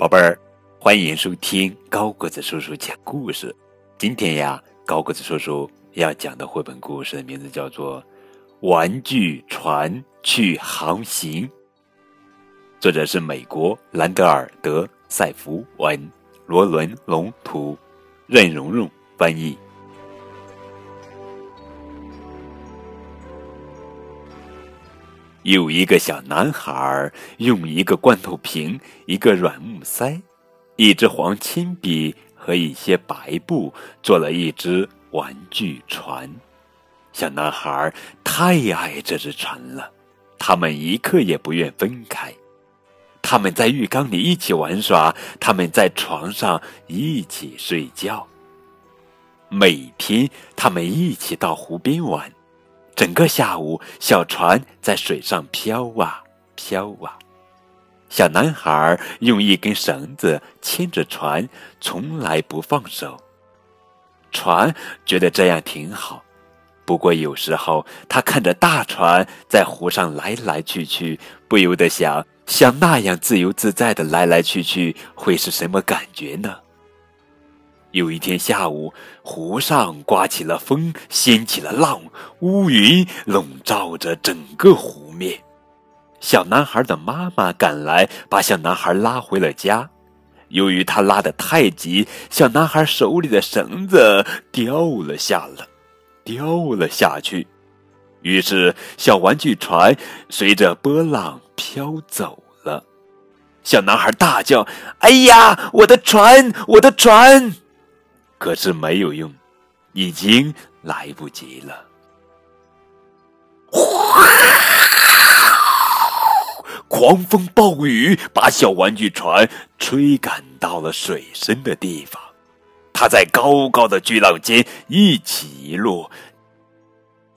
宝贝儿，欢迎收听高个子叔叔讲故事。今天呀，高个子叔叔要讲的绘本故事的名字叫做《玩具船去航行》，作者是美国兰德尔德塞弗文，罗伦龙图，任蓉蓉翻译。有一个小男孩用一个罐头瓶、一个软木塞、一支黄铅笔和一些白布做了一只玩具船。小男孩太爱这只船了，他们一刻也不愿分开。他们在浴缸里一起玩耍，他们在床上一起睡觉。每天，他们一起到湖边玩。整个下午，小船在水上飘啊飘啊。小男孩用一根绳子牵着船，从来不放手。船觉得这样挺好，不过有时候他看着大船在湖上来来去去，不由得想：像那样自由自在的来来去去，会是什么感觉呢？有一天下午，湖上刮起了风，掀起了浪，乌云笼罩着整个湖面。小男孩的妈妈赶来，把小男孩拉回了家。由于他拉得太急，小男孩手里的绳子掉了下来，掉了下去。于是，小玩具船随着波浪飘走了。小男孩大叫：“哎呀，我的船，我的船！”可是没有用，已经来不及了。狂风暴雨把小玩具船吹赶到了水深的地方，它在高高的巨浪间一起一落，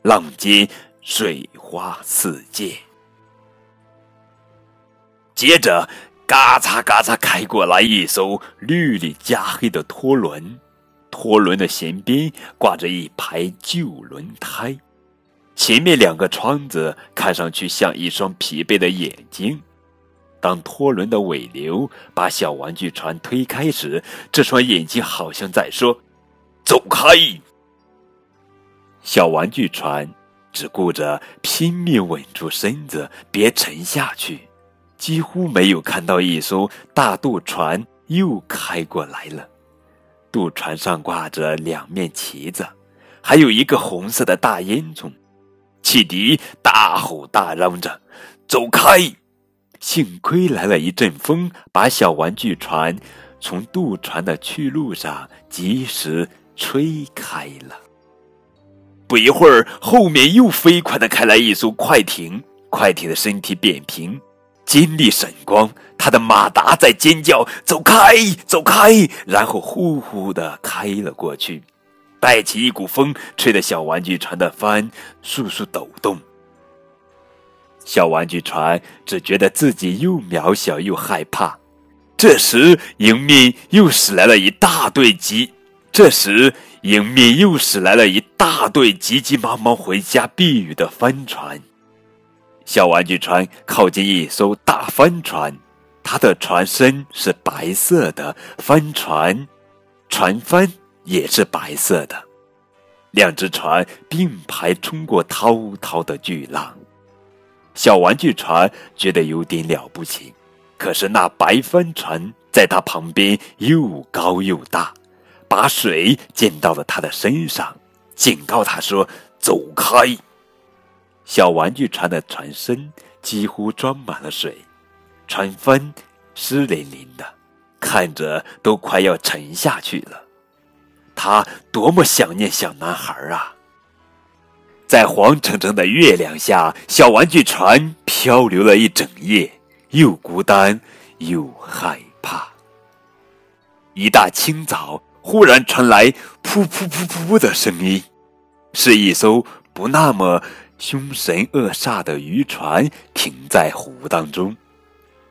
浪尖水花四溅。接着，嘎嚓嘎嚓开过来一艘绿里加黑的拖轮。拖轮的舷边挂着一排旧轮胎，前面两个窗子看上去像一双疲惫的眼睛。当拖轮的尾流把小玩具船推开时，这双眼睛好像在说：“走开！”小玩具船只顾着拼命稳住身子，别沉下去，几乎没有看到一艘大渡船又开过来了。渡船上挂着两面旗子，还有一个红色的大烟囱。汽笛大吼大嚷着：“走开！”幸亏来了一阵风，把小玩具船从渡船的去路上及时吹开了。不一会儿，后面又飞快的开来一艘快艇，快艇的身体扁平。金力闪光，他的马达在尖叫：“走开，走开！”然后呼呼的开了过去，带起一股风，吹得小玩具船的帆簌簌抖动。小玩具船只觉得自己又渺小又害怕。这时，迎面又驶来了一大队急，这时迎面又驶来了一大队急急忙忙回家避雨的帆船。小玩具船靠近一艘大帆船，它的船身是白色的，帆船船帆也是白色的。两只船并排冲过滔滔的巨浪，小玩具船觉得有点了不起。可是那白帆船在它旁边又高又大，把水溅到了它的身上，警告它说：“走开。”小玩具船的船身几乎装满了水，船帆湿淋淋的，看着都快要沉下去了。他多么想念小男孩啊！在黄澄澄的月亮下，小玩具船漂流了一整夜，又孤单又害怕。一大清早，忽然传来“噗噗噗噗”的声音，是一艘不那么……凶神恶煞的渔船停在湖当中，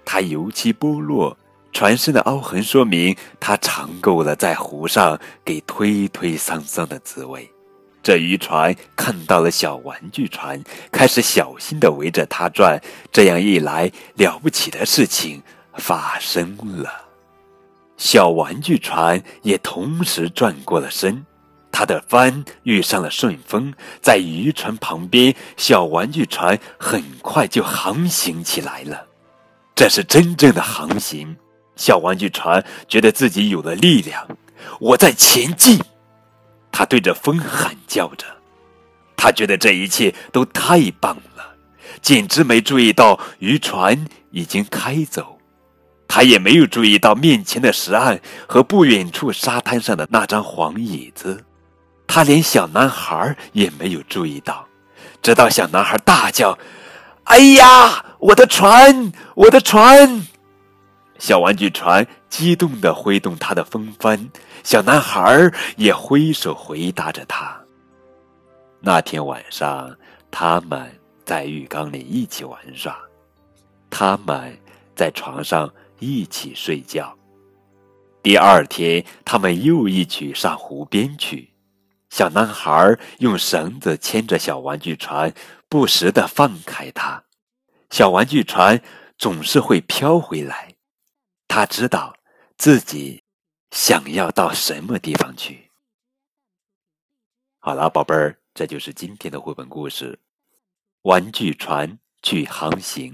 它油漆剥落，船身的凹痕说明它尝够了在湖上给推推搡搡的滋味。这渔船看到了小玩具船，开始小心地围着它转。这样一来，了不起的事情发生了。小玩具船也同时转过了身。他的帆遇上了顺风，在渔船旁边，小玩具船很快就航行起来了。这是真正的航行。小玩具船觉得自己有了力量，我在前进。他对着风喊叫着，他觉得这一切都太棒了，简直没注意到渔船已经开走。他也没有注意到面前的石岸和不远处沙滩上的那张黄椅子。他连小男孩也没有注意到，直到小男孩大叫：“哎呀，我的船，我的船！”小玩具船激动地挥动它的风帆，小男孩也挥手回答着他。那天晚上，他们在浴缸里一起玩耍，他们在床上一起睡觉。第二天，他们又一起上湖边去。小男孩用绳子牵着小玩具船，不时的放开它。小玩具船总是会飘回来。他知道自己想要到什么地方去。好了，宝贝儿，这就是今天的绘本故事《玩具船去航行》。